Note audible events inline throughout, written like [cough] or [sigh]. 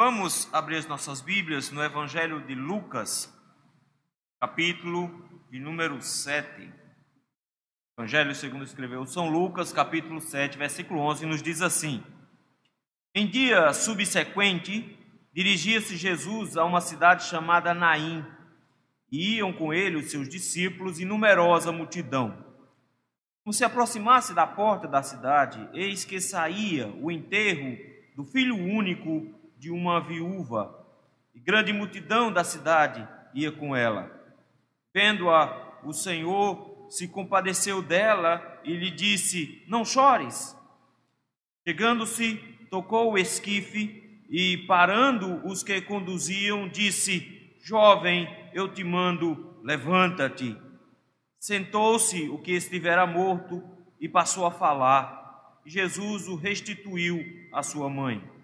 Vamos abrir as nossas Bíblias no Evangelho de Lucas, capítulo de número 7. Evangelho segundo escreveu São Lucas, capítulo 7, versículo 11, nos diz assim: Em dia subsequente, dirigia-se Jesus a uma cidade chamada Naim, e iam com ele os seus discípulos e numerosa multidão. Como se aproximasse da porta da cidade, eis que saía o enterro do filho único de uma viúva, e grande multidão da cidade ia com ela. Vendo-a, o Senhor se compadeceu dela e lhe disse: Não chores. Chegando-se, tocou o esquife e, parando os que conduziam, disse: Jovem, eu te mando, levanta-te. Sentou-se o que estivera morto e passou a falar. Jesus o restituiu à sua mãe.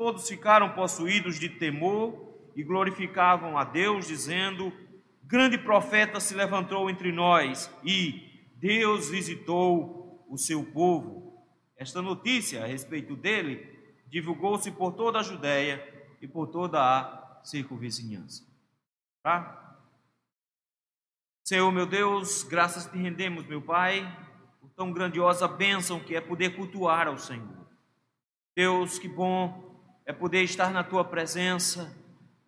Todos ficaram possuídos de temor e glorificavam a Deus, dizendo: Grande profeta se levantou entre nós e Deus visitou o seu povo. Esta notícia a respeito dele divulgou-se por toda a Judéia e por toda a circunvizinhança. Tá? Senhor, meu Deus, graças te rendemos, meu Pai, por tão grandiosa bênção que é poder cultuar ao Senhor. Deus, que bom é poder estar na tua presença,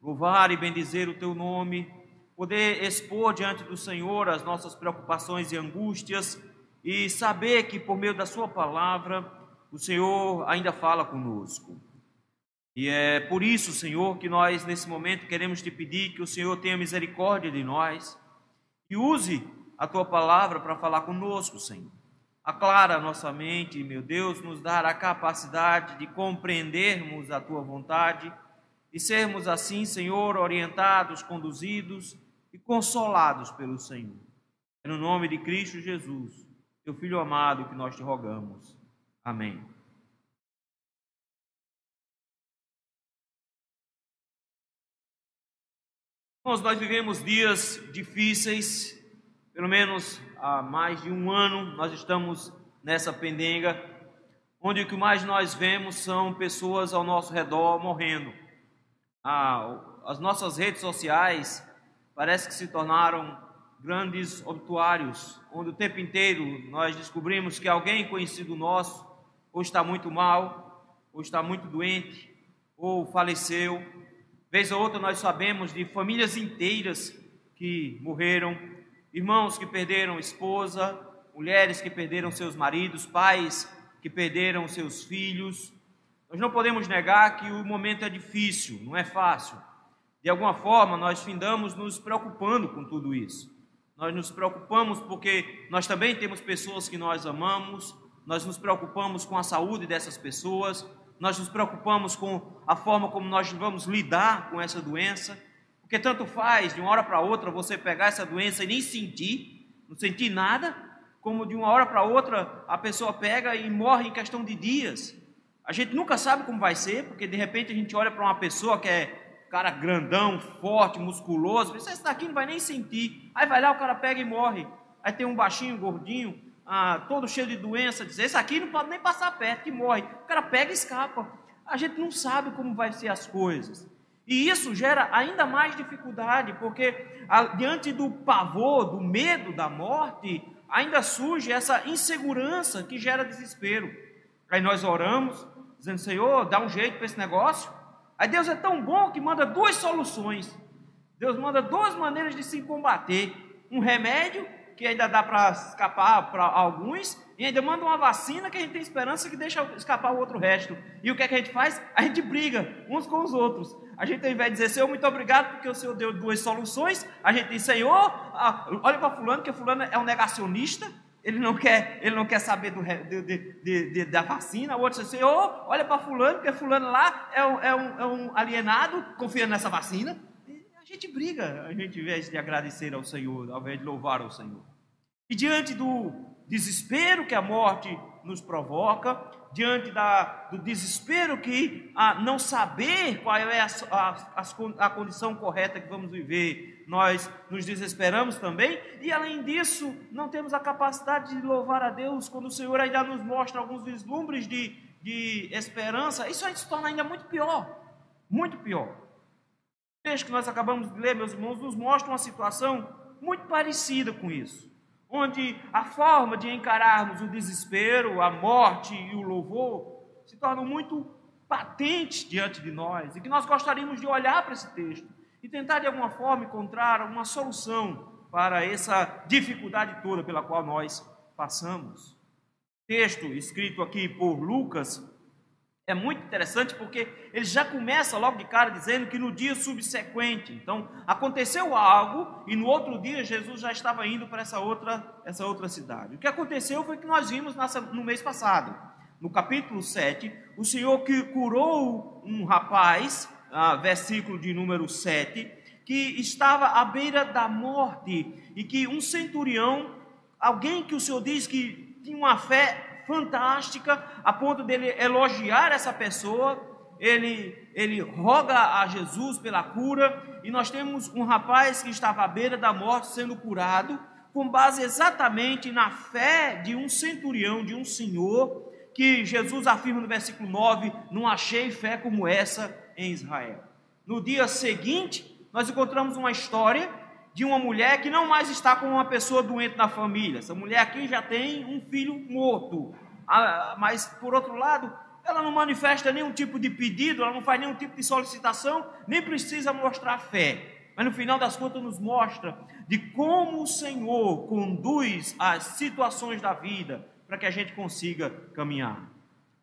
louvar e bendizer o teu nome, poder expor diante do Senhor as nossas preocupações e angústias e saber que por meio da sua palavra o Senhor ainda fala conosco. E é por isso, Senhor, que nós nesse momento queremos te pedir que o Senhor tenha misericórdia de nós e use a tua palavra para falar conosco, Senhor. Aclara nossa mente, meu Deus, nos dar a capacidade de compreendermos a tua vontade e sermos assim, Senhor, orientados, conduzidos e consolados pelo Senhor. É no nome de Cristo Jesus, teu Filho amado, que nós te rogamos. Amém. Irmãos, nós vivemos dias difíceis, pelo menos há mais de um ano nós estamos nessa pendenga, onde o que mais nós vemos são pessoas ao nosso redor morrendo. Ah, as nossas redes sociais parece que se tornaram grandes obituários, onde o tempo inteiro nós descobrimos que alguém conhecido nosso ou está muito mal, ou está muito doente, ou faleceu. Vez ou outra nós sabemos de famílias inteiras que morreram irmãos que perderam esposa, mulheres que perderam seus maridos, pais que perderam seus filhos. Nós não podemos negar que o momento é difícil, não é fácil. De alguma forma, nós findamos nos preocupando com tudo isso. Nós nos preocupamos porque nós também temos pessoas que nós amamos, nós nos preocupamos com a saúde dessas pessoas, nós nos preocupamos com a forma como nós vamos lidar com essa doença. Porque tanto faz de uma hora para outra você pegar essa doença e nem sentir, não sentir nada, como de uma hora para outra a pessoa pega e morre em questão de dias. A gente nunca sabe como vai ser, porque de repente a gente olha para uma pessoa que é cara grandão, forte, musculoso, pensa, esse daqui não vai nem sentir. Aí vai lá, o cara pega e morre. Aí tem um baixinho, gordinho, ah, todo cheio de doença, diz, esse aqui não pode nem passar perto, que morre. O cara pega e escapa. A gente não sabe como vai ser as coisas. E isso gera ainda mais dificuldade, porque diante do pavor, do medo da morte, ainda surge essa insegurança que gera desespero. Aí nós oramos, dizendo: Senhor, dá um jeito para esse negócio. Aí Deus é tão bom que manda duas soluções. Deus manda duas maneiras de se combater: um remédio, que ainda dá para escapar para alguns, e ainda manda uma vacina que a gente tem esperança que deixa escapar o outro resto. E o que é que a gente faz? A gente briga uns com os outros. A gente, ao invés de dizer, Senhor, muito obrigado, porque o Senhor deu duas soluções, a gente diz, Senhor, olha para fulano, que fulano é um negacionista, ele não quer, ele não quer saber do, de, de, de, da vacina. O outro diz, Senhor, olha para fulano, porque fulano lá é um, é, um, é um alienado, confiando nessa vacina. A gente briga, a gente, ao invés de agradecer ao Senhor, ao invés de louvar ao Senhor. E diante do desespero que a morte nos provoca, diante da, do desespero que a não saber qual é a, a, a, condição correta que vamos viver, nós nos desesperamos também, e além disso, não temos a capacidade de louvar a Deus quando o Senhor ainda nos mostra alguns vislumbres de, de esperança, isso aí se torna ainda muito pior. muito pior. O texto que nós acabamos de ler, meus irmãos, nos mostra uma situação muito parecida com isso, onde a forma de encararmos o desespero, a morte e o louvor se tornam muito patentes diante de nós e que nós gostaríamos de olhar para esse texto e tentar de alguma forma encontrar uma solução para essa dificuldade toda pela qual nós passamos. Texto escrito aqui por Lucas é muito interessante porque ele já começa logo de cara dizendo que no dia subsequente, então aconteceu algo e no outro dia Jesus já estava indo para essa outra, essa outra cidade. O que aconteceu foi que nós vimos no mês passado, no capítulo 7, o Senhor que curou um rapaz, ah, versículo de número 7, que estava à beira da morte e que um centurião, alguém que o Senhor diz que tinha uma fé fantástica, a ponto dele elogiar essa pessoa, ele, ele roga a Jesus pela cura, e nós temos um rapaz que estava à beira da morte sendo curado, com base exatamente na fé de um centurião, de um senhor, que Jesus afirma no versículo 9: Não achei fé como essa em Israel. No dia seguinte, nós encontramos uma história de uma mulher que não mais está com uma pessoa doente na família. Essa mulher aqui já tem um filho morto. Ah, mas, por outro lado, ela não manifesta nenhum tipo de pedido, ela não faz nenhum tipo de solicitação, nem precisa mostrar fé. Mas no final das contas nos mostra de como o Senhor conduz as situações da vida para que a gente consiga caminhar.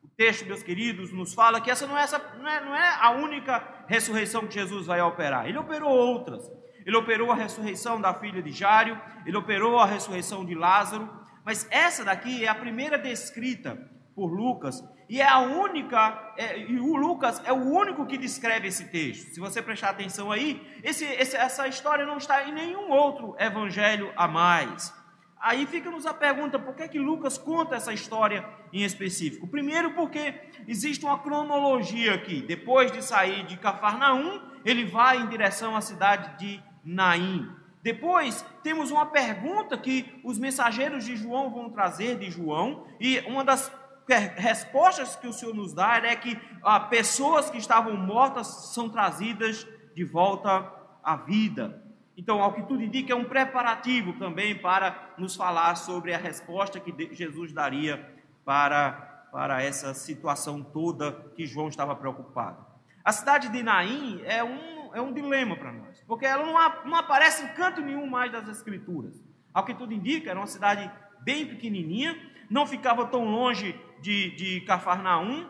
O texto, meus queridos, nos fala que essa não é, essa, não é, não é a única ressurreição que Jesus vai operar. Ele operou outras. Ele operou a ressurreição da filha de Jário, ele operou a ressurreição de Lázaro, mas essa daqui é a primeira descrita por Lucas e é a única, é, e o Lucas é o único que descreve esse texto. Se você prestar atenção aí, esse, esse, essa história não está em nenhum outro evangelho a mais. Aí fica-nos a pergunta: por que, que Lucas conta essa história em específico? Primeiro, porque existe uma cronologia aqui. Depois de sair de Cafarnaum, ele vai em direção à cidade de Naim. Depois temos uma pergunta que os mensageiros de João vão trazer de João, e uma das respostas que o Senhor nos dá é que ah, pessoas que estavam mortas são trazidas de volta à vida. Então, ao que tudo indica, é um preparativo também para nos falar sobre a resposta que Jesus daria para, para essa situação toda que João estava preocupado. A cidade de Naim é um é um dilema para nós, porque ela não, não aparece em canto nenhum mais das Escrituras. Ao que tudo indica, era uma cidade bem pequenininha, não ficava tão longe de, de Cafarnaum,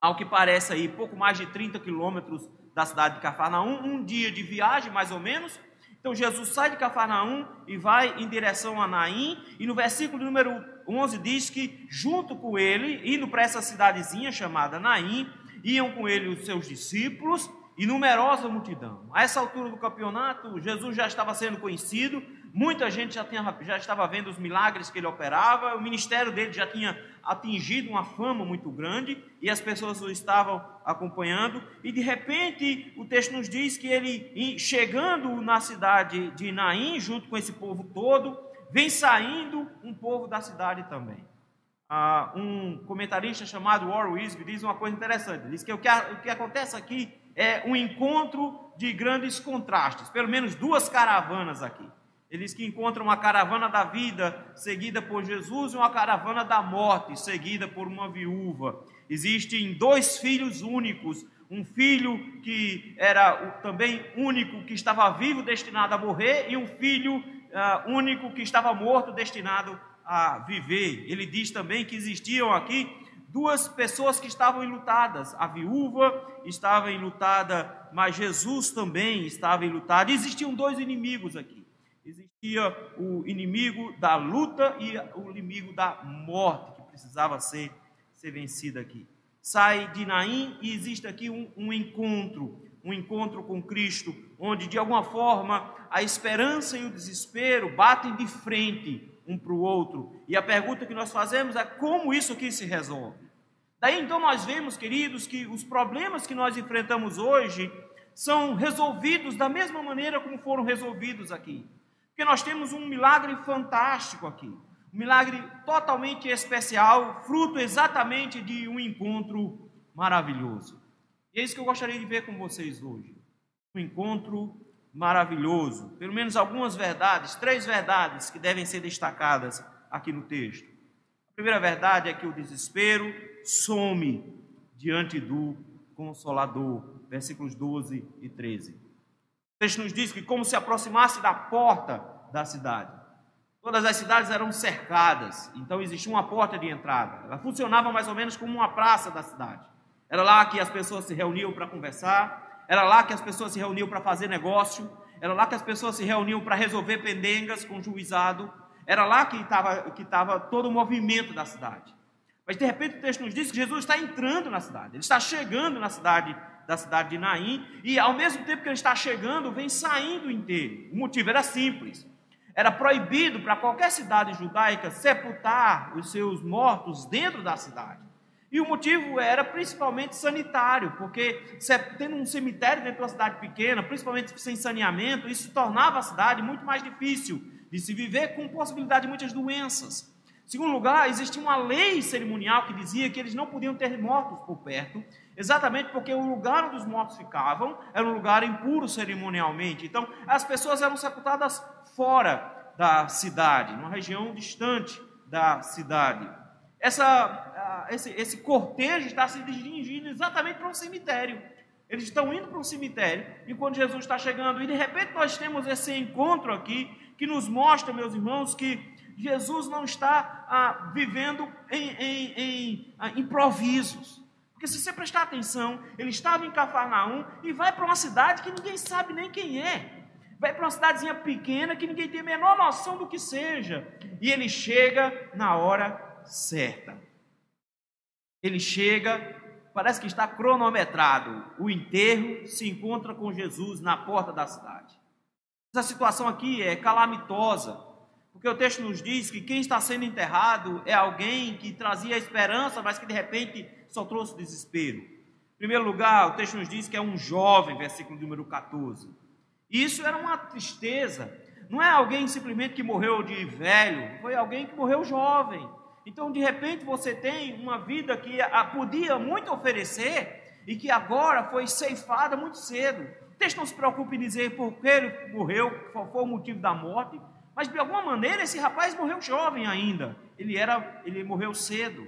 ao que parece aí, pouco mais de 30 quilômetros da cidade de Cafarnaum, um dia de viagem mais ou menos. Então Jesus sai de Cafarnaum e vai em direção a Naim, e no versículo número 11 diz que, junto com ele, indo para essa cidadezinha chamada Naim, iam com ele os seus discípulos e numerosa multidão. A essa altura do campeonato, Jesus já estava sendo conhecido, muita gente já, tinha, já estava vendo os milagres que ele operava, o ministério dele já tinha atingido uma fama muito grande e as pessoas o estavam acompanhando. E de repente, o texto nos diz que ele, chegando na cidade de Naim, junto com esse povo todo, vem saindo um povo da cidade também. Ah, um comentarista chamado Warren Wisby diz uma coisa interessante: diz que o que, o que acontece aqui é um encontro de grandes contrastes, pelo menos duas caravanas aqui. Eles que encontram uma caravana da vida seguida por Jesus e uma caravana da morte seguida por uma viúva. Existem dois filhos únicos, um filho que era também único, que estava vivo, destinado a morrer, e um filho uh, único que estava morto, destinado a viver. Ele diz também que existiam aqui duas pessoas que estavam enlutadas. A viúva estava enlutada, mas Jesus também estava enlutado. Existiam dois inimigos aqui. Existia o inimigo da luta e o inimigo da morte, que precisava ser, ser vencido aqui. Sai de Naim e existe aqui um, um encontro, um encontro com Cristo, onde de alguma forma a esperança e o desespero batem de frente um para o outro. E a pergunta que nós fazemos é como isso aqui se resolve. Daí então nós vemos, queridos, que os problemas que nós enfrentamos hoje são resolvidos da mesma maneira como foram resolvidos aqui. Porque nós temos um milagre fantástico aqui, um milagre totalmente especial, fruto exatamente de um encontro maravilhoso. E é isso que eu gostaria de ver com vocês hoje. Um encontro maravilhoso. Pelo menos algumas verdades, três verdades que devem ser destacadas aqui no texto. A primeira verdade é que o desespero some diante do Consolador. Versículos 12 e 13. O texto nos diz que, como se aproximasse da porta da cidade, todas as cidades eram cercadas, então existia uma porta de entrada. Ela funcionava mais ou menos como uma praça da cidade. Era lá que as pessoas se reuniam para conversar, era lá que as pessoas se reuniam para fazer negócio, era lá que as pessoas se reuniam para resolver pendengas com juizado, era lá que estava que tava todo o movimento da cidade. Mas de repente o texto nos diz que Jesus está entrando na cidade, ele está chegando na cidade da cidade de Naim, e ao mesmo tempo que ele está chegando, vem saindo inteiro. O motivo era simples. Era proibido para qualquer cidade judaica sepultar os seus mortos dentro da cidade. E o motivo era principalmente sanitário, porque tendo um cemitério dentro de uma cidade pequena, principalmente sem saneamento, isso tornava a cidade muito mais difícil de se viver, com possibilidade de muitas doenças. Em segundo lugar, existia uma lei cerimonial que dizia que eles não podiam ter mortos por perto, exatamente porque o lugar onde os mortos ficavam era um lugar impuro cerimonialmente. Então, as pessoas eram sepultadas fora da cidade, numa região distante da cidade. Essa, esse, esse cortejo está se dirigindo exatamente para um cemitério. Eles estão indo para um cemitério, enquanto Jesus está chegando, e de repente nós temos esse encontro aqui, que nos mostra, meus irmãos, que Jesus não está ah, vivendo em, em, em ah, improvisos. Porque se você prestar atenção, ele estava em Cafarnaum e vai para uma cidade que ninguém sabe nem quem é. Vai para uma cidadezinha pequena que ninguém tem a menor noção do que seja. E ele chega na hora certa. Ele chega, parece que está cronometrado. O enterro se encontra com Jesus na porta da cidade. Essa situação aqui é calamitosa. Porque o texto nos diz que quem está sendo enterrado é alguém que trazia esperança, mas que de repente só trouxe desespero. Em primeiro lugar, o texto nos diz que é um jovem, versículo número 14. Isso era uma tristeza. Não é alguém simplesmente que morreu de velho, foi alguém que morreu jovem. Então, de repente, você tem uma vida que podia muito oferecer e que agora foi ceifada muito cedo. O texto não se preocupa em dizer por que ele morreu, qual foi o motivo da morte, mas de alguma maneira esse rapaz morreu jovem ainda. Ele era, ele morreu cedo. O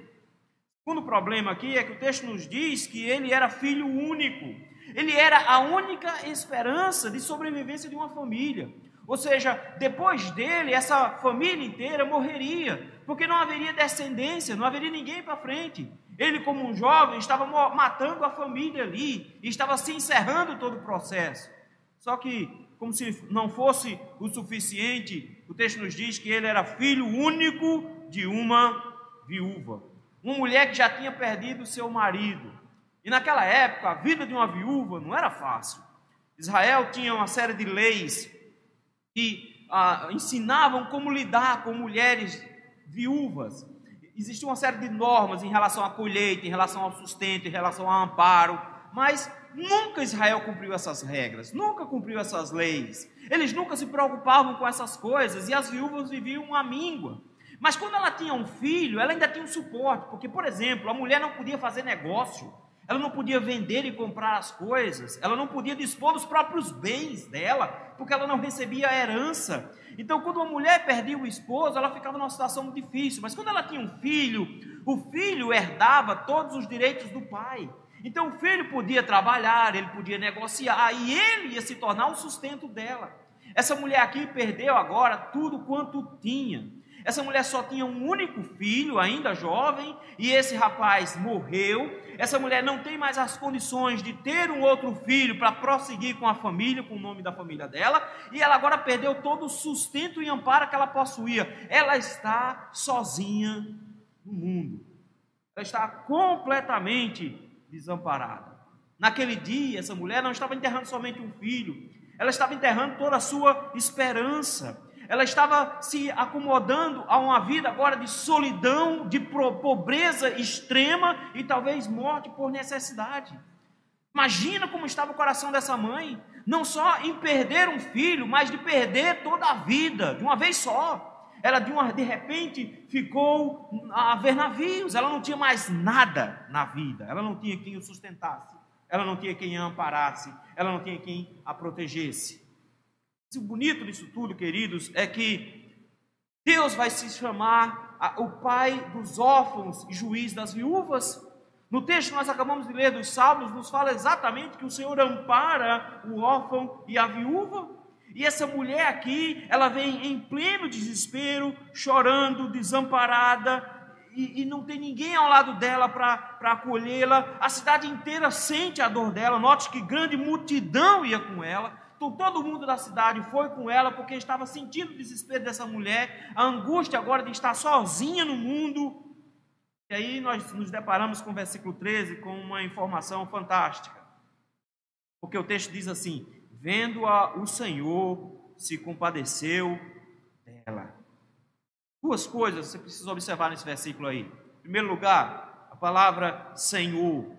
segundo problema aqui é que o texto nos diz que ele era filho único. Ele era a única esperança de sobrevivência de uma família. Ou seja, depois dele, essa família inteira morreria, porque não haveria descendência, não haveria ninguém para frente. Ele, como um jovem, estava matando a família ali, e estava se encerrando todo o processo. Só que como se não fosse o suficiente, o texto nos diz que ele era filho único de uma viúva, uma mulher que já tinha perdido seu marido. E naquela época, a vida de uma viúva não era fácil. Israel tinha uma série de leis que ah, ensinavam como lidar com mulheres viúvas. Existia uma série de normas em relação à colheita, em relação ao sustento, em relação ao amparo, mas Nunca Israel cumpriu essas regras, nunca cumpriu essas leis. Eles nunca se preocupavam com essas coisas e as viúvas viviam uma míngua. Mas quando ela tinha um filho, ela ainda tinha um suporte, porque, por exemplo, a mulher não podia fazer negócio, ela não podia vender e comprar as coisas, ela não podia dispor dos próprios bens dela, porque ela não recebia herança. Então, quando uma mulher perdia o esposo, ela ficava numa situação muito difícil. Mas quando ela tinha um filho, o filho herdava todos os direitos do pai. Então o filho podia trabalhar, ele podia negociar e ele ia se tornar o sustento dela. Essa mulher aqui perdeu agora tudo quanto tinha. Essa mulher só tinha um único filho, ainda jovem, e esse rapaz morreu. Essa mulher não tem mais as condições de ter um outro filho para prosseguir com a família, com o nome da família dela, e ela agora perdeu todo o sustento e amparo que ela possuía. Ela está sozinha no mundo. Ela está completamente desamparada. Naquele dia, essa mulher não estava enterrando somente um filho, ela estava enterrando toda a sua esperança. Ela estava se acomodando a uma vida agora de solidão, de pobreza extrema e talvez morte por necessidade. Imagina como estava o coração dessa mãe, não só em perder um filho, mas de perder toda a vida, de uma vez só. Ela de, uma, de repente ficou a ver navios, ela não tinha mais nada na vida, ela não tinha quem o sustentasse. ela não tinha quem a amparasse, ela não tinha quem a protegesse. O bonito disso tudo, queridos, é que Deus vai se chamar o pai dos órfãos e juiz das viúvas. No texto que nós acabamos de ler dos Salmos, nos fala exatamente que o Senhor ampara o órfão e a viúva. E essa mulher aqui, ela vem em pleno desespero, chorando, desamparada, e, e não tem ninguém ao lado dela para acolhê-la. A cidade inteira sente a dor dela. Note que grande multidão ia com ela. Todo mundo da cidade foi com ela porque estava sentindo o desespero dessa mulher, a angústia agora de estar sozinha no mundo. E aí nós nos deparamos com o versículo 13 com uma informação fantástica. Porque o texto diz assim: Vendo-a, o Senhor se compadeceu dela. Duas coisas você precisa observar nesse versículo aí. Em primeiro lugar, a palavra Senhor.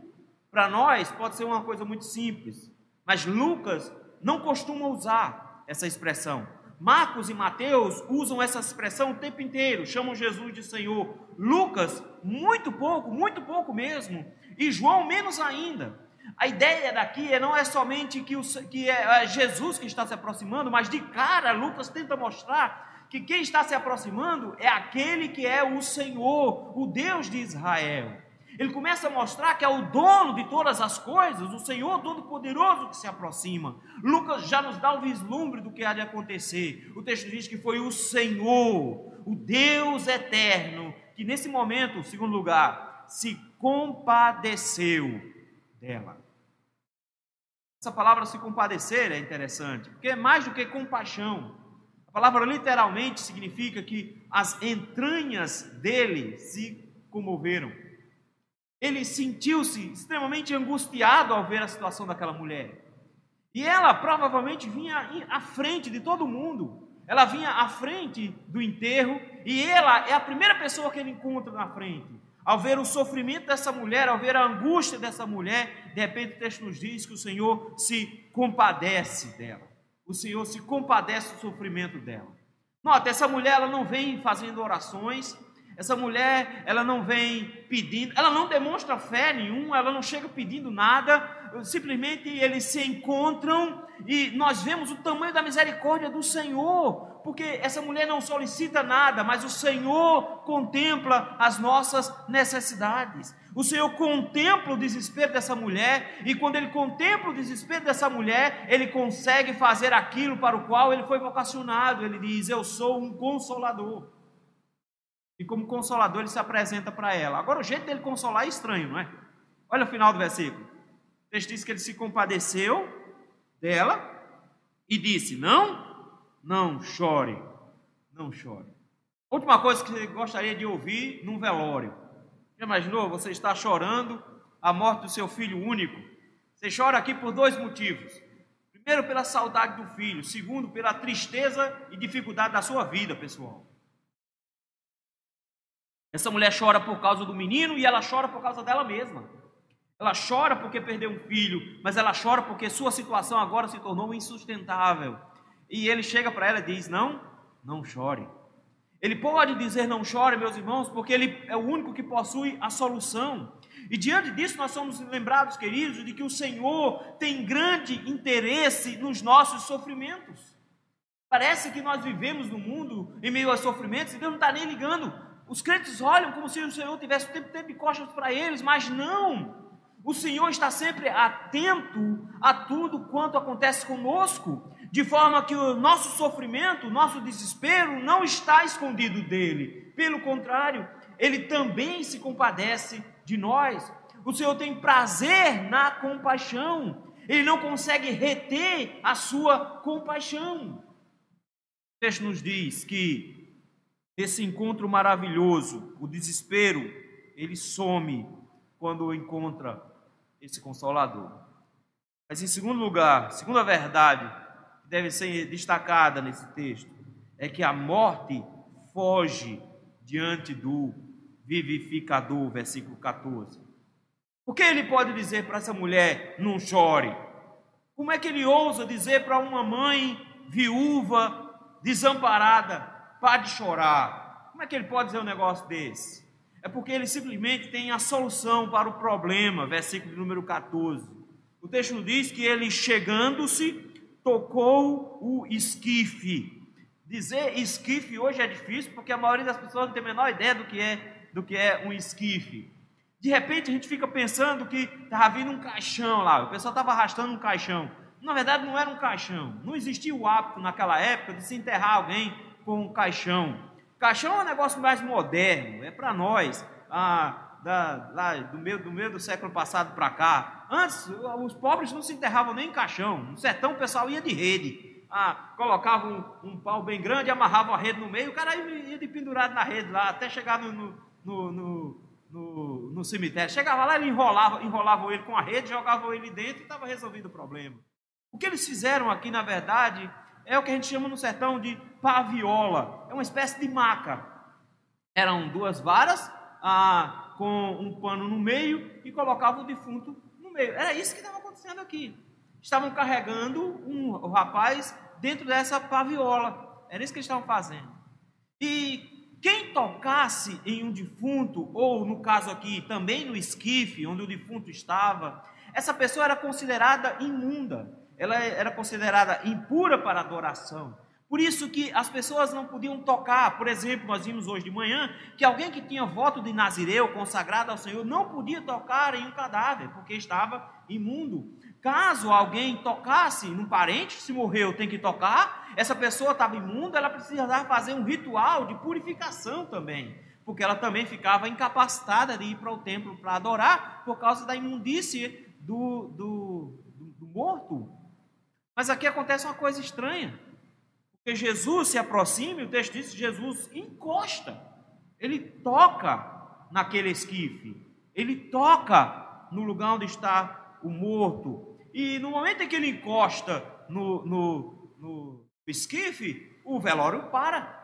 Para nós pode ser uma coisa muito simples, mas Lucas não costuma usar essa expressão. Marcos e Mateus usam essa expressão o tempo inteiro, chamam Jesus de Senhor. Lucas, muito pouco, muito pouco mesmo. E João, menos ainda. A ideia daqui é não é somente que, o, que é, é Jesus que está se aproximando, mas de cara Lucas tenta mostrar que quem está se aproximando é aquele que é o Senhor, o Deus de Israel. Ele começa a mostrar que é o dono de todas as coisas, o Senhor Todo-Poderoso que se aproxima. Lucas já nos dá o vislumbre do que há de acontecer. O texto diz que foi o Senhor, o Deus eterno, que nesse momento, segundo lugar, se compadeceu dela. Essa palavra se compadecer é interessante, porque é mais do que compaixão. A palavra literalmente significa que as entranhas dele se comoveram. Ele sentiu-se extremamente angustiado ao ver a situação daquela mulher. E ela provavelmente vinha à frente de todo mundo. Ela vinha à frente do enterro e ela é a primeira pessoa que ele encontra na frente. Ao ver o sofrimento dessa mulher, ao ver a angústia dessa mulher, de repente o texto nos diz que o Senhor se compadece dela o Senhor se compadece do sofrimento dela. Nota, essa mulher ela não vem fazendo orações, essa mulher ela não vem pedindo, ela não demonstra fé nenhuma, ela não chega pedindo nada, simplesmente eles se encontram e nós vemos o tamanho da misericórdia do Senhor, porque essa mulher não solicita nada, mas o Senhor contempla as nossas necessidades. O Senhor contempla o desespero dessa mulher, e quando ele contempla o desespero dessa mulher, ele consegue fazer aquilo para o qual ele foi vocacionado. Ele diz: Eu sou um consolador. E como consolador, ele se apresenta para ela. Agora, o jeito dele consolar é estranho, não é? Olha o final do versículo. O texto diz que ele se compadeceu dela e disse: Não, não chore, não chore. Última coisa que gostaria de ouvir num velório já imaginou? Você está chorando a morte do seu filho único. Você chora aqui por dois motivos. Primeiro, pela saudade do filho. Segundo, pela tristeza e dificuldade da sua vida, pessoal. Essa mulher chora por causa do menino e ela chora por causa dela mesma. Ela chora porque perdeu um filho, mas ela chora porque sua situação agora se tornou insustentável. E ele chega para ela e diz: Não, não chore. Ele pode dizer não chore, meus irmãos, porque ele é o único que possui a solução. E diante disso, nós somos lembrados, queridos, de que o Senhor tem grande interesse nos nossos sofrimentos. Parece que nós vivemos no mundo em meio a sofrimentos e Deus não está nem ligando. Os crentes olham como se o Senhor tivesse o tempo, tempo de costas para eles, mas não. O Senhor está sempre atento a tudo quanto acontece conosco de forma que o nosso sofrimento, o nosso desespero não está escondido dele. Pelo contrário, ele também se compadece de nós. O Senhor tem prazer na compaixão. Ele não consegue reter a sua compaixão. O texto nos diz que esse encontro maravilhoso, o desespero, ele some quando encontra esse consolador. Mas em segundo lugar, segunda verdade, deve ser destacada nesse texto é que a morte foge diante do vivificador, versículo 14. O que ele pode dizer para essa mulher, não chore? Como é que ele ousa dizer para uma mãe viúva, desamparada, pare de chorar? Como é que ele pode dizer um negócio desse? É porque ele simplesmente tem a solução para o problema, versículo número 14. O texto diz que ele chegando-se tocou o esquife. Dizer esquife hoje é difícil porque a maioria das pessoas não tem a menor ideia do que é, do que é um esquife. De repente a gente fica pensando que estava vindo um caixão lá, o pessoal estava arrastando um caixão. Na verdade não era um caixão. Não existia o hábito naquela época de se enterrar alguém com um caixão. Caixão é um negócio mais moderno, é para nós. Ah, da, lá, do, meio, do meio do século passado para cá. Antes, os pobres não se enterravam nem em caixão. No sertão, o pessoal ia de rede. Ah, colocava um, um pau bem grande, amarrava a rede no meio, o cara ia de pendurado na rede lá, até chegar no, no, no, no, no cemitério. Chegava lá, ele enrolava, enrolava ele com a rede, jogava ele dentro e estava resolvido o problema. O que eles fizeram aqui, na verdade, é o que a gente chama no sertão de paviola. É uma espécie de maca. Eram duas varas, ah, com um pano no meio e colocava o defunto no meio. Era isso que estava acontecendo aqui. Estavam carregando um, o rapaz dentro dessa paviola. Era isso que eles estavam fazendo. E quem tocasse em um defunto, ou no caso aqui, também no esquife, onde o defunto estava, essa pessoa era considerada imunda, ela era considerada impura para adoração. Por isso que as pessoas não podiam tocar. Por exemplo, nós vimos hoje de manhã que alguém que tinha voto de Nazireu consagrado ao Senhor não podia tocar em um cadáver, porque estava imundo. Caso alguém tocasse num parente, se morreu, tem que tocar, essa pessoa estava imunda, ela precisava fazer um ritual de purificação também, porque ela também ficava incapacitada de ir para o templo para adorar por causa da imundície do, do, do, do morto. Mas aqui acontece uma coisa estranha. Porque Jesus se aproxima, e o texto diz que Jesus encosta, ele toca naquele esquife, ele toca no lugar onde está o morto. E no momento em que ele encosta no, no, no esquife, o velório para.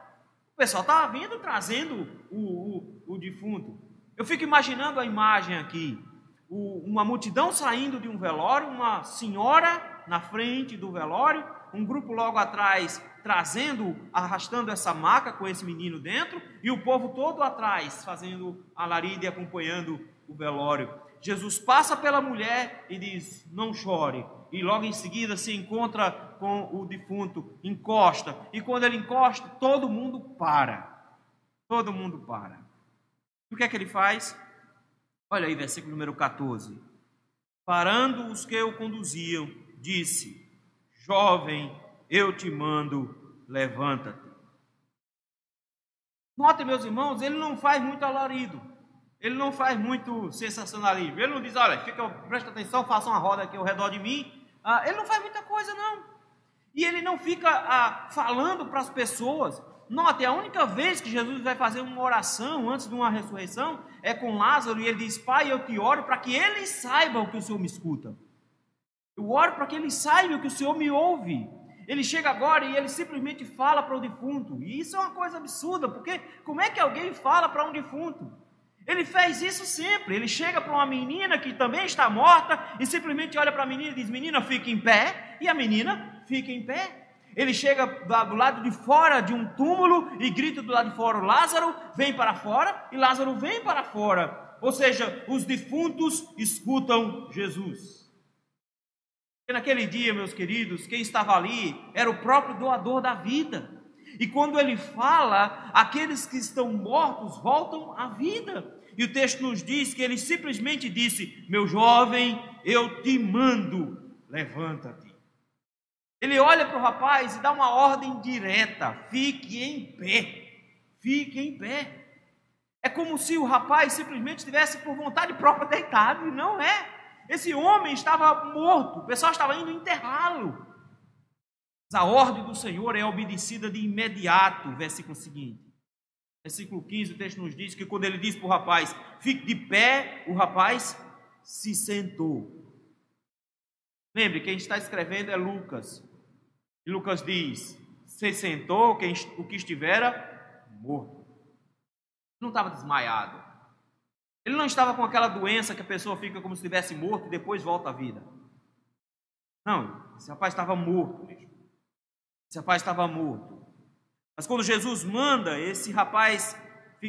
O pessoal estava vindo trazendo o, o, o, defunto. Eu fico imaginando a imagem aqui: o, uma multidão saindo de um velório, uma senhora na frente do velório, um grupo logo atrás trazendo, arrastando essa maca com esse menino dentro, e o povo todo atrás, fazendo alarido e acompanhando o velório. Jesus passa pela mulher e diz: Não chore. E logo em seguida se encontra com o defunto, encosta. E quando ele encosta, todo mundo para. Todo mundo para. E o que é que ele faz? Olha aí, versículo número 14. Parando os que o conduziam, disse: Jovem, eu te mando, levanta-te. Note, meus irmãos, ele não faz muito alarido, ele não faz muito sensacionalismo, ele não diz, olha, fica, presta atenção, faça uma roda aqui ao redor de mim. Ah, ele não faz muita coisa, não. E ele não fica ah, falando para as pessoas. Note, a única vez que Jesus vai fazer uma oração antes de uma ressurreição é com Lázaro e ele diz: Pai, eu te oro para que eles saibam que o Senhor me escuta. Eu oro para que eles saibam que o Senhor me ouve. Ele chega agora e ele simplesmente fala para o defunto. E isso é uma coisa absurda, porque como é que alguém fala para um defunto? Ele fez isso sempre. Ele chega para uma menina que também está morta e simplesmente olha para a menina e diz: Menina, fica em pé. E a menina fica em pé. Ele chega do lado de fora de um túmulo e grita do lado de fora: Lázaro, vem para fora. E Lázaro vem para fora. Ou seja, os defuntos escutam Jesus. Porque naquele dia, meus queridos, quem estava ali era o próprio doador da vida. E quando ele fala, aqueles que estão mortos voltam à vida. E o texto nos diz que ele simplesmente disse: Meu jovem, eu te mando, levanta-te. Ele olha para o rapaz e dá uma ordem direta: fique em pé, fique em pé. É como se o rapaz simplesmente estivesse por vontade própria deitado, e não é. Esse homem estava morto, o pessoal estava indo enterrá-lo. Mas a ordem do Senhor é obedecida de imediato, versículo seguinte. Versículo 15, o texto nos diz que quando ele disse para o rapaz, fique de pé, o rapaz se sentou. Lembre, quem está escrevendo é Lucas. E Lucas diz: se sentou, quem, o que estivera morto. Não estava desmaiado. Ele não estava com aquela doença que a pessoa fica como se estivesse morto e depois volta à vida. Não, esse rapaz estava morto mesmo. Esse rapaz estava morto. Mas quando Jesus manda esse rapaz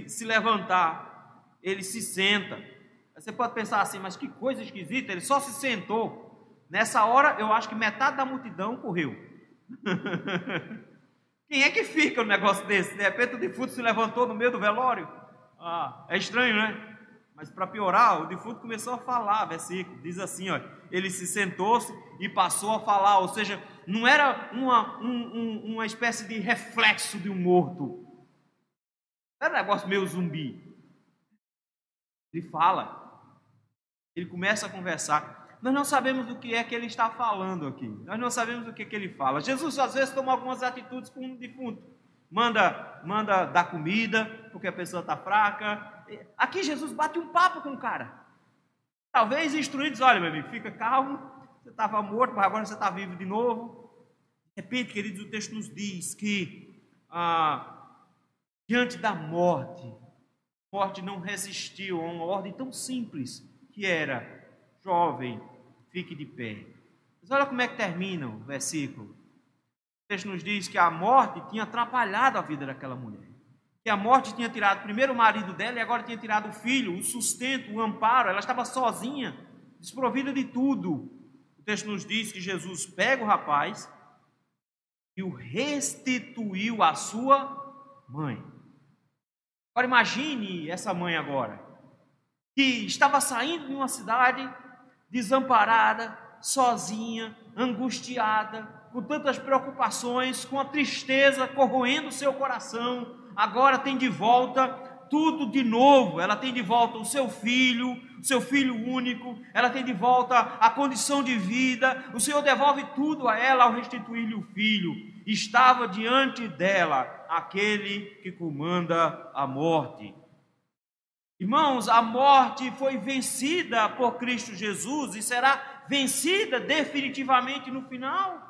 se levantar, ele se senta. Você pode pensar assim, mas que coisa esquisita, ele só se sentou. Nessa hora, eu acho que metade da multidão correu. [laughs] Quem é que fica no negócio desse? De repente o defunto se levantou no meio do velório. Ah, é estranho, né? Mas para piorar, o defunto começou a falar, versículo, diz assim, ó, ele se sentou-se e passou a falar, ou seja, não era uma, um, um, uma espécie de reflexo de um morto, era um negócio meio zumbi. Ele fala, ele começa a conversar. Nós não sabemos do que é que ele está falando aqui. Nós não sabemos do que, é que ele fala. Jesus às vezes toma algumas atitudes com um defunto. Manda, manda dar comida, porque a pessoa está fraca. Aqui Jesus bate um papo com o cara. Talvez instruídos, olha, meu amigo, fica calmo. Você estava morto, mas agora você está vivo de novo. De repente, queridos, o texto nos diz que ah, diante da morte, a morte não resistiu a uma ordem tão simples que era: jovem, fique de pé. Mas olha como é que termina o versículo. O texto nos diz que a morte tinha atrapalhado a vida daquela mulher. Que a morte tinha tirado primeiro o marido dela e agora tinha tirado o filho, o sustento, o amparo. Ela estava sozinha, desprovida de tudo. O texto nos diz que Jesus pega o rapaz e o restituiu à sua mãe. Agora imagine essa mãe agora, que estava saindo de uma cidade desamparada, sozinha, angustiada, com tantas preocupações, com a tristeza corroendo o seu coração, agora tem de volta tudo de novo. Ela tem de volta o seu filho, o seu filho único, ela tem de volta a condição de vida. O Senhor devolve tudo a ela ao restituir-lhe o filho. Estava diante dela aquele que comanda a morte. Irmãos, a morte foi vencida por Cristo Jesus e será vencida definitivamente no final.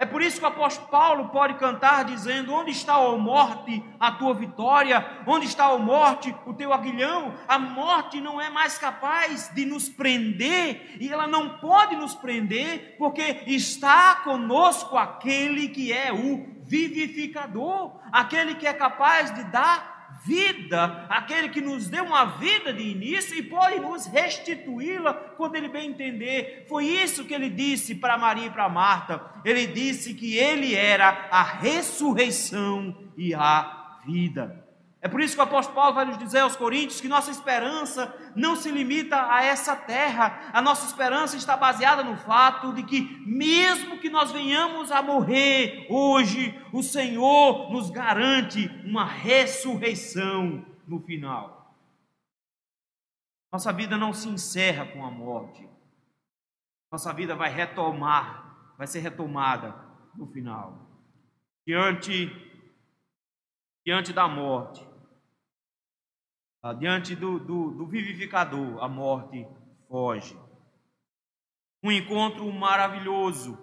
É por isso que o apóstolo Paulo pode cantar dizendo: Onde está, a morte, a tua vitória? Onde está, a morte, o teu aguilhão? A morte não é mais capaz de nos prender, e ela não pode nos prender, porque está conosco aquele que é o vivificador, aquele que é capaz de dar vida, aquele que nos deu uma vida de início e pode nos restituí-la quando ele bem entender. Foi isso que ele disse para Maria e para Marta. Ele disse que ele era a ressurreição e a vida. É por isso que o apóstolo Paulo vai nos dizer aos Coríntios que nossa esperança não se limita a essa terra, a nossa esperança está baseada no fato de que, mesmo que nós venhamos a morrer hoje, o Senhor nos garante uma ressurreição no final. Nossa vida não se encerra com a morte, nossa vida vai retomar, vai ser retomada no final. Diante, diante da morte, diante do, do, do vivificador, a morte foge. Um encontro maravilhoso.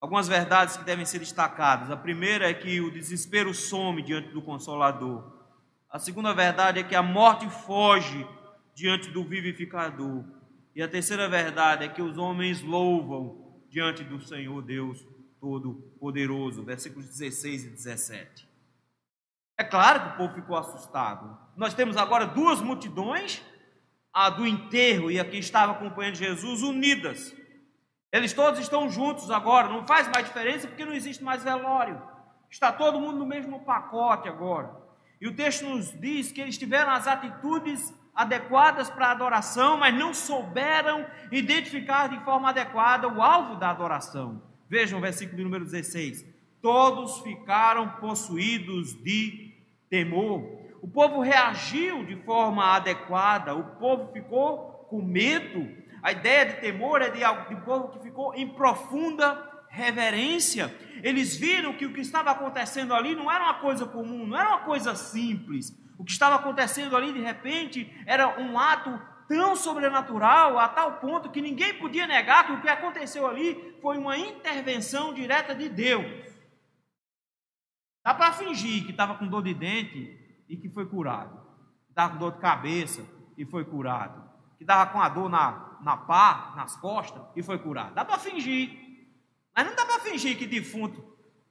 Algumas verdades que devem ser destacadas. A primeira é que o desespero some diante do Consolador. A segunda verdade é que a morte foge diante do vivificador. E a terceira verdade é que os homens louvam diante do Senhor Deus Todo-Poderoso. Versículos 16 e 17. É claro que o povo ficou assustado. Nós temos agora duas multidões, a do enterro e a que estava acompanhando Jesus, unidas. Eles todos estão juntos agora, não faz mais diferença porque não existe mais velório. Está todo mundo no mesmo pacote agora. E o texto nos diz que eles tiveram as atitudes adequadas para a adoração, mas não souberam identificar de forma adequada o alvo da adoração. Vejam o versículo número 16. Todos ficaram possuídos de temor. O povo reagiu de forma adequada, o povo ficou com medo. A ideia de temor é de, de um povo que ficou em profunda reverência. Eles viram que o que estava acontecendo ali não era uma coisa comum, não era uma coisa simples. O que estava acontecendo ali, de repente, era um ato tão sobrenatural, a tal ponto que ninguém podia negar que o que aconteceu ali foi uma intervenção direta de Deus. Dá para fingir que estava com dor de dente e que foi curado. Estava com dor de cabeça e foi curado. Que estava com a dor na, na pá, nas costas e foi curado. Dá para fingir. Mas não dá para fingir que defunto,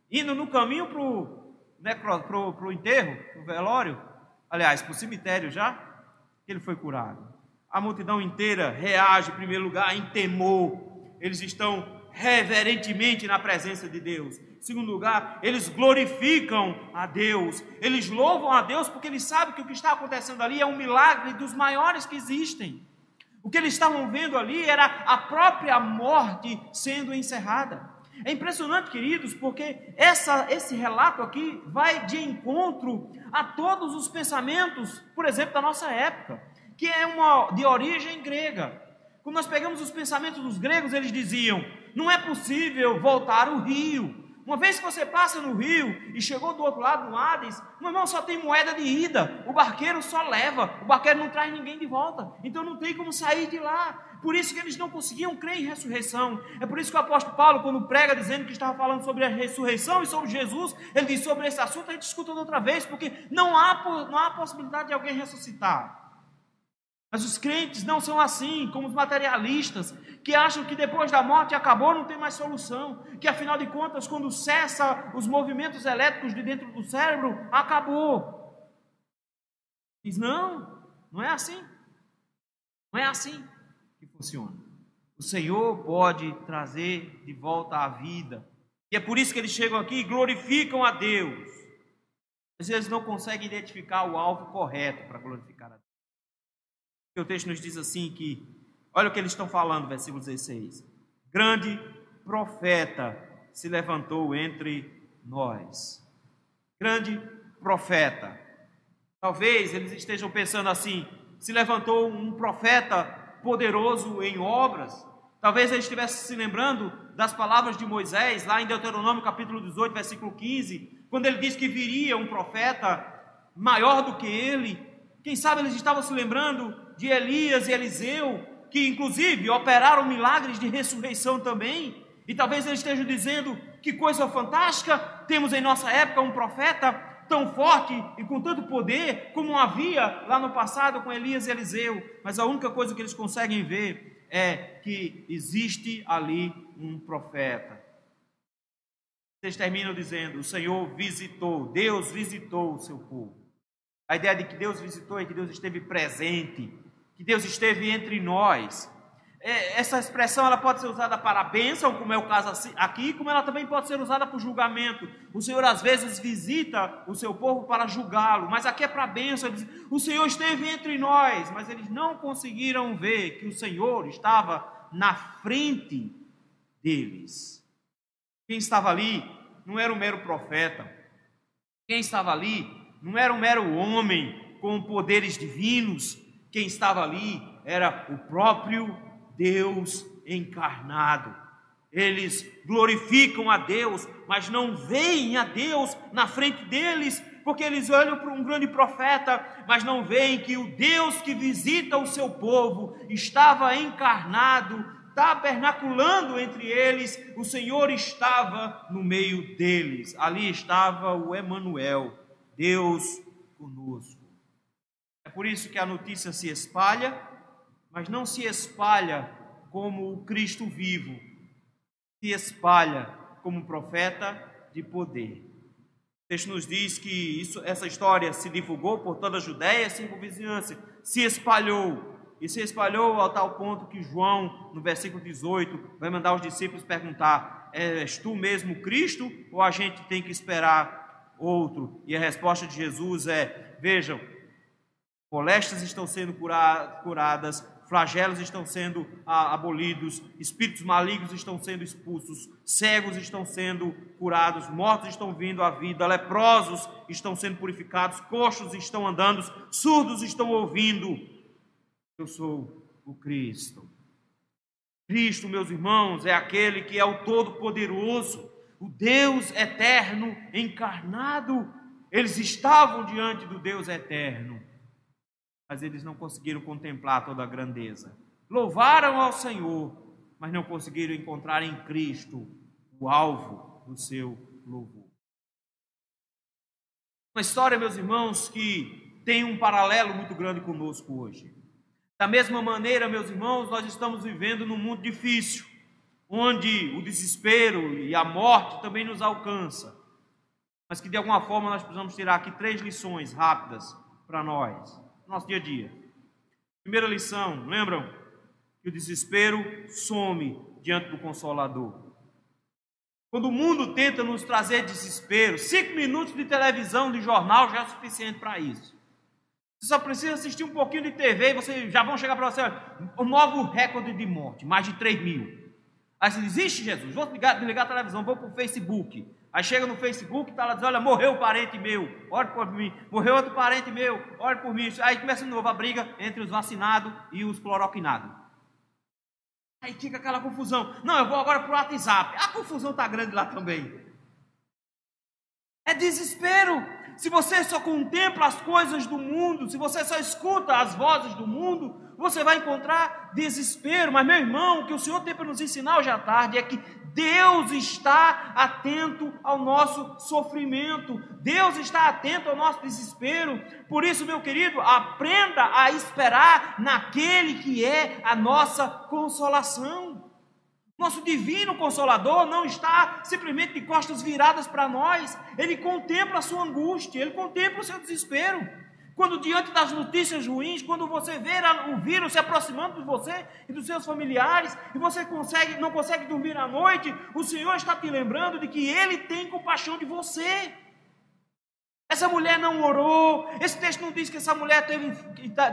indo no caminho para o pro, pro enterro, para o velório, aliás, para o cemitério já, que ele foi curado. a multidão inteira reage, em primeiro lugar, em temor. Eles estão reverentemente na presença de Deus. Segundo lugar, eles glorificam a Deus. Eles louvam a Deus porque eles sabem que o que está acontecendo ali é um milagre dos maiores que existem. O que eles estavam vendo ali era a própria morte sendo encerrada. É impressionante, queridos, porque essa, esse relato aqui vai de encontro a todos os pensamentos, por exemplo, da nossa época, que é uma de origem grega. Quando nós pegamos os pensamentos dos gregos, eles diziam: não é possível voltar o rio. Uma vez que você passa no rio e chegou do outro lado, no Hades, meu irmão, só tem moeda de ida. O barqueiro só leva. O barqueiro não traz ninguém de volta. Então não tem como sair de lá. Por isso que eles não conseguiam crer em ressurreição. É por isso que o apóstolo Paulo, quando prega dizendo que estava falando sobre a ressurreição e sobre Jesus, ele diz sobre esse assunto, a gente escuta outra vez, porque não há, não há possibilidade de alguém ressuscitar. Mas os crentes não são assim, como os materialistas, que acham que depois da morte acabou, não tem mais solução, que afinal de contas, quando cessa os movimentos elétricos de dentro do cérebro, acabou. Diz: não, não é assim. Não é assim que funciona. O Senhor pode trazer de volta a vida. E é por isso que eles chegam aqui e glorificam a Deus. Às vezes não conseguem identificar o alvo correto para glorificar a Deus. O texto nos diz assim que, olha o que eles estão falando, versículo 16. Grande profeta se levantou entre nós. Grande profeta. Talvez eles estejam pensando assim: se levantou um profeta poderoso em obras. Talvez eles estivessem se lembrando das palavras de Moisés, lá em Deuteronômio capítulo 18, versículo 15, quando ele diz que viria um profeta maior do que ele. Quem sabe eles estavam se lembrando de Elias e Eliseu, que inclusive operaram milagres de ressurreição também, e talvez eles estejam dizendo que coisa fantástica, temos em nossa época um profeta tão forte e com tanto poder como havia lá no passado com Elias e Eliseu, mas a única coisa que eles conseguem ver é que existe ali um profeta. Vocês terminam dizendo: o Senhor visitou, Deus visitou o seu povo. A ideia de que Deus visitou é que Deus esteve presente, que Deus esteve entre nós. É, essa expressão ela pode ser usada para a bênção, como é o caso aqui, como ela também pode ser usada para o julgamento. O Senhor às vezes visita o seu povo para julgá-lo, mas aqui é para a bênção. O Senhor esteve entre nós, mas eles não conseguiram ver que o Senhor estava na frente deles. Quem estava ali não era um mero profeta. Quem estava ali não era um mero homem com poderes divinos, quem estava ali era o próprio Deus encarnado. Eles glorificam a Deus, mas não veem a Deus na frente deles, porque eles olham para um grande profeta, mas não veem que o Deus que visita o seu povo estava encarnado, tabernaculando entre eles, o Senhor estava no meio deles. Ali estava o Emanuel, Deus conosco por isso que a notícia se espalha, mas não se espalha como o Cristo vivo, se espalha como profeta de poder. O texto nos diz que isso, essa história se divulgou por toda a Judéia e circunvizinhança, se espalhou, e se espalhou ao tal ponto que João, no versículo 18, vai mandar os discípulos perguntar: És tu mesmo Cristo ou a gente tem que esperar outro? E a resposta de Jesus é: Vejam, Moléstias estão sendo curadas, flagelos estão sendo abolidos, espíritos malignos estão sendo expulsos, cegos estão sendo curados, mortos estão vindo à vida, leprosos estão sendo purificados, coxos estão andando, surdos estão ouvindo. Eu sou o Cristo. Cristo, meus irmãos, é aquele que é o Todo-Poderoso, o Deus eterno encarnado. Eles estavam diante do Deus eterno mas eles não conseguiram contemplar toda a grandeza. Louvaram ao Senhor, mas não conseguiram encontrar em Cristo o alvo do seu louvor. Uma história, meus irmãos, que tem um paralelo muito grande conosco hoje. Da mesma maneira, meus irmãos, nós estamos vivendo num mundo difícil, onde o desespero e a morte também nos alcança. Mas que de alguma forma nós precisamos tirar aqui três lições rápidas para nós no nosso dia a dia. Primeira lição, lembram? Que o desespero some diante do Consolador. Quando o mundo tenta nos trazer desespero, cinco minutos de televisão, de jornal já é suficiente para isso. Você só precisa assistir um pouquinho de TV e você já vão chegar para você, o novo recorde de morte, mais de 3 mil. Aí você diz, existe Jesus, vou ligar, ligar a televisão, vou para o Facebook. Aí chega no Facebook, está lá dizendo, olha, morreu um parente meu, olhe por mim. Morreu outro parente meu, olhe por mim. Aí começa de novo a briga entre os vacinados e os cloroquinados. Aí fica aquela confusão. Não, eu vou agora para o WhatsApp. A confusão está grande lá também. É desespero. Se você só contempla as coisas do mundo, se você só escuta as vozes do mundo, você vai encontrar desespero. Mas, meu irmão, o que o Senhor tem para nos ensinar hoje à tarde é que Deus está atento ao nosso sofrimento, Deus está atento ao nosso desespero. Por isso, meu querido, aprenda a esperar naquele que é a nossa consolação. Nosso divino consolador não está simplesmente de costas viradas para nós, ele contempla a sua angústia, ele contempla o seu desespero. Quando diante das notícias ruins, quando você vê o vírus se aproximando de você e dos seus familiares, e você consegue, não consegue dormir à noite, o Senhor está te lembrando de que Ele tem compaixão de você. Essa mulher não orou, esse texto não diz que essa mulher teve,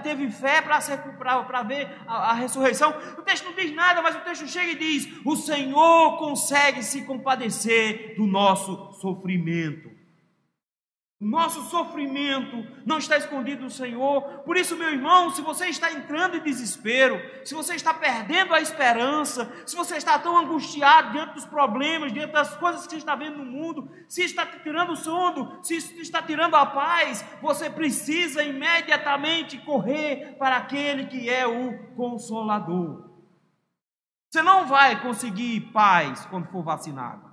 teve fé para ver a, a ressurreição. O texto não diz nada, mas o texto chega e diz: O Senhor consegue se compadecer do nosso sofrimento. Nosso sofrimento não está escondido do Senhor. Por isso, meu irmão, se você está entrando em desespero, se você está perdendo a esperança, se você está tão angustiado diante dos problemas, diante das coisas que está vendo no mundo, se está tirando o sono, se está tirando a paz, você precisa imediatamente correr para aquele que é o Consolador. Você não vai conseguir paz quando for vacinado.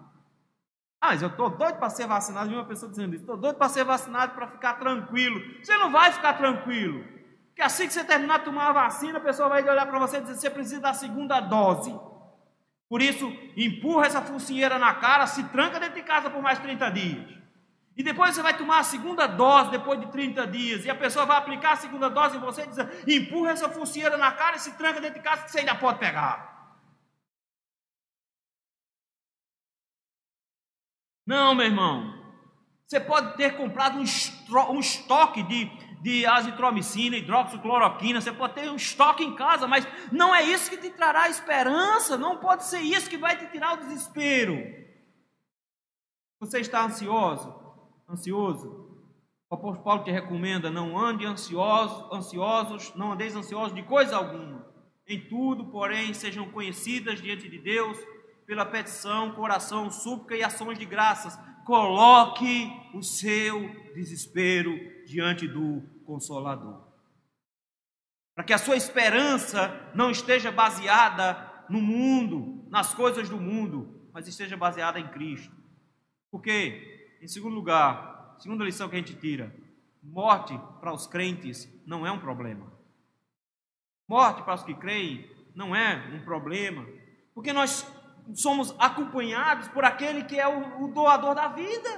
Ah, mas eu estou doido para ser vacinado. E uma pessoa dizendo isso: estou doido para ser vacinado para ficar tranquilo. Você não vai ficar tranquilo. Porque assim que você terminar de tomar a vacina, a pessoa vai olhar para você e dizer: você precisa da segunda dose. Por isso, empurra essa focinheira na cara, se tranca dentro de casa por mais 30 dias. E depois você vai tomar a segunda dose depois de 30 dias. E a pessoa vai aplicar a segunda dose em você e diz: empurra essa focinheira na cara e se tranca dentro de casa que você ainda pode pegar. Não, meu irmão. Você pode ter comprado um, um estoque de, de azitromicina, hidroxicloroquina, você pode ter um estoque em casa, mas não é isso que te trará esperança, não pode ser isso que vai te tirar o desespero. Você está ansioso? Ansioso? O apóstolo Paulo te recomenda: não ande ansiosos, ansiosos, não andeis ansiosos de coisa alguma. Em tudo, porém, sejam conhecidas diante de Deus pela petição, coração, súplica e ações de graças. Coloque o seu desespero diante do Consolador. Para que a sua esperança não esteja baseada no mundo, nas coisas do mundo, mas esteja baseada em Cristo. Porque, em segundo lugar, segunda lição que a gente tira, morte para os crentes não é um problema. Morte para os que creem não é um problema, porque nós somos acompanhados por aquele que é o, o doador da vida.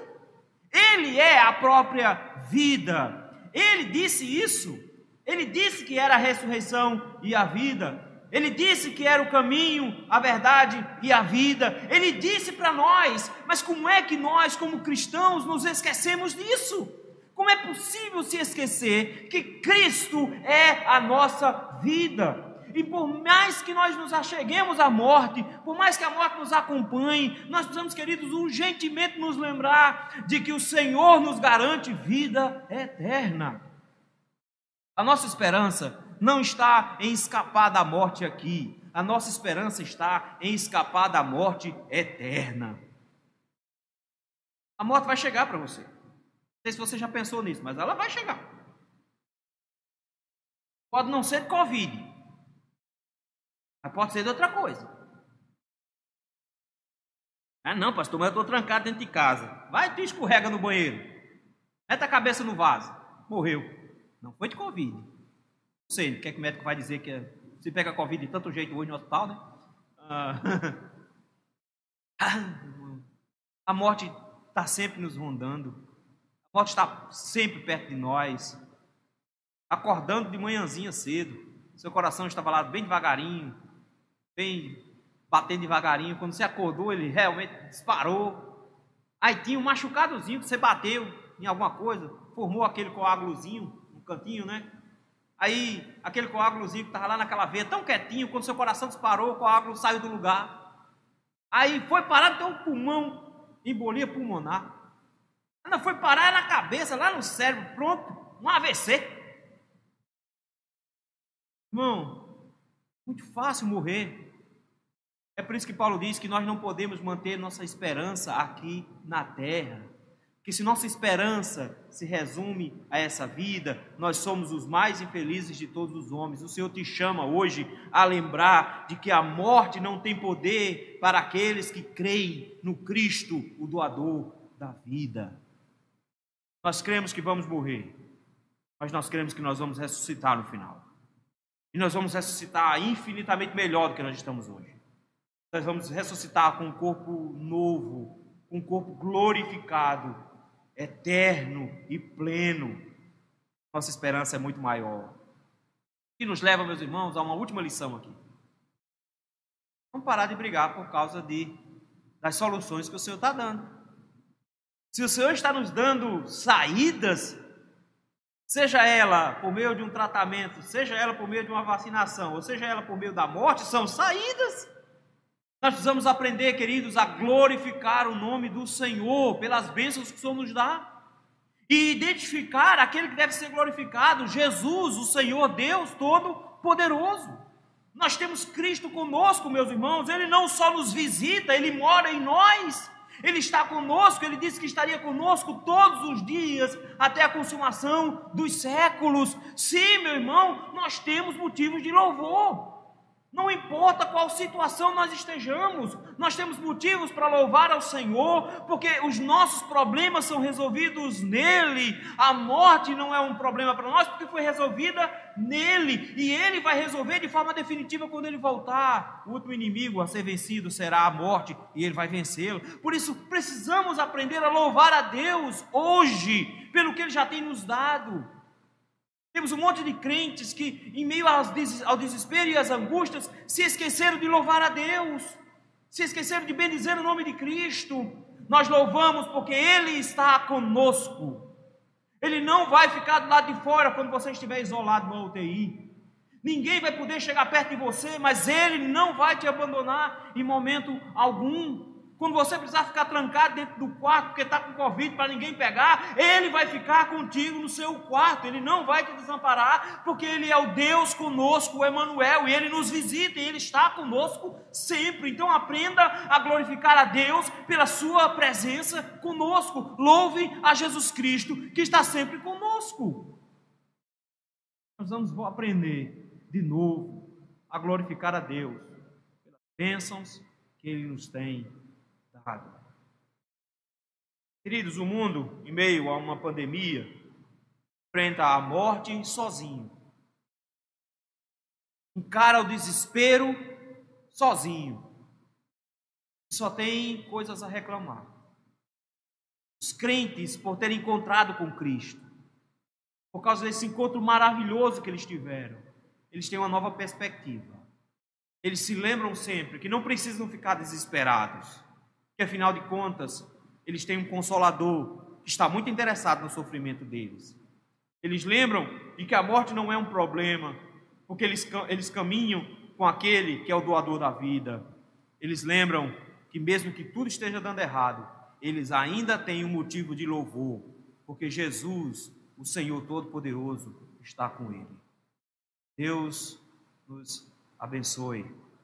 Ele é a própria vida. Ele disse isso. Ele disse que era a ressurreição e a vida. Ele disse que era o caminho, a verdade e a vida. Ele disse para nós, mas como é que nós, como cristãos, nos esquecemos disso? Como é possível se esquecer que Cristo é a nossa vida? E por mais que nós nos acheguemos à morte, por mais que a morte nos acompanhe, nós precisamos, queridos, urgentemente nos lembrar de que o Senhor nos garante vida eterna. A nossa esperança não está em escapar da morte aqui, a nossa esperança está em escapar da morte eterna. A morte vai chegar para você. Não sei se você já pensou nisso, mas ela vai chegar. Pode não ser Covid, mas pode ser de outra coisa. Ah, não, pastor, mas eu estou trancado dentro de casa. Vai, tu escorrega no banheiro. Mete a cabeça no vaso. Morreu. Não foi de Covid. Não sei, o que é que o médico vai dizer que é, se pega Covid de tanto jeito hoje no hospital, né? Ah, [laughs] a morte está sempre nos rondando. A morte está sempre perto de nós. Acordando de manhãzinha cedo seu coração estava lá bem devagarinho, bem batendo devagarinho. Quando você acordou, ele realmente disparou. Aí tinha um machucadozinho que você bateu em alguma coisa, formou aquele coágulozinho no cantinho, né? Aí, aquele coágulozinho que estava lá naquela veia, tão quietinho, quando seu coração disparou, o coágulo saiu do lugar. Aí foi parar no teu pulmão, embolia pulmonar. Ainda foi parar na cabeça, lá no cérebro, pronto, um AVC. Irmão, muito fácil morrer. É por isso que Paulo diz que nós não podemos manter nossa esperança aqui na terra. Que se nossa esperança se resume a essa vida, nós somos os mais infelizes de todos os homens. O Senhor te chama hoje a lembrar de que a morte não tem poder para aqueles que creem no Cristo, o doador da vida. Nós cremos que vamos morrer, mas nós cremos que nós vamos ressuscitar no final. E nós vamos ressuscitar infinitamente melhor do que nós estamos hoje. Nós vamos ressuscitar com um corpo novo, com um corpo glorificado, eterno e pleno. Nossa esperança é muito maior. E nos leva, meus irmãos, a uma última lição aqui. Vamos parar de brigar por causa de, das soluções que o Senhor está dando. Se o Senhor está nos dando saídas, seja ela por meio de um tratamento, seja ela por meio de uma vacinação, ou seja ela por meio da morte, são saídas. Nós precisamos aprender, queridos, a glorificar o nome do Senhor pelas bênçãos que o Senhor nos dá. E identificar aquele que deve ser glorificado, Jesus, o Senhor Deus Todo-Poderoso. Nós temos Cristo conosco, meus irmãos, Ele não só nos visita, Ele mora em nós. Ele está conosco, ele disse que estaria conosco todos os dias até a consumação dos séculos. Sim, meu irmão, nós temos motivos de louvor. Não importa qual situação nós estejamos, nós temos motivos para louvar ao Senhor, porque os nossos problemas são resolvidos nele. A morte não é um problema para nós, porque foi resolvida nele, e ele vai resolver de forma definitiva quando ele voltar. O último inimigo a ser vencido será a morte, e ele vai vencê-lo. Por isso, precisamos aprender a louvar a Deus hoje, pelo que ele já tem nos dado. Temos um monte de crentes que, em meio ao desespero e às angústias, se esqueceram de louvar a Deus, se esqueceram de bendizer o nome de Cristo. Nós louvamos porque Ele está conosco. Ele não vai ficar do lado de fora quando você estiver isolado no UTI. Ninguém vai poder chegar perto de você, mas Ele não vai te abandonar em momento algum. Quando você precisar ficar trancado dentro do quarto porque está com Covid para ninguém pegar, Ele vai ficar contigo no seu quarto, Ele não vai te desamparar, porque Ele é o Deus conosco, o Emanuel, e Ele nos visita e Ele está conosco sempre. Então aprenda a glorificar a Deus pela sua presença conosco. Louve a Jesus Cristo que está sempre conosco. Nós vamos aprender de novo a glorificar a Deus pelas bênçãos que Ele nos tem errado. Queridos, o mundo, em meio a uma pandemia, enfrenta a morte sozinho. Encara o desespero sozinho. Só tem coisas a reclamar. Os crentes, por terem encontrado com Cristo, por causa desse encontro maravilhoso que eles tiveram, eles têm uma nova perspectiva. Eles se lembram sempre que não precisam ficar desesperados que afinal de contas eles têm um consolador que está muito interessado no sofrimento deles. Eles lembram de que a morte não é um problema, porque eles, eles caminham com aquele que é o doador da vida. Eles lembram que, mesmo que tudo esteja dando errado, eles ainda têm um motivo de louvor, porque Jesus, o Senhor Todo-Poderoso, está com ele. Deus nos abençoe.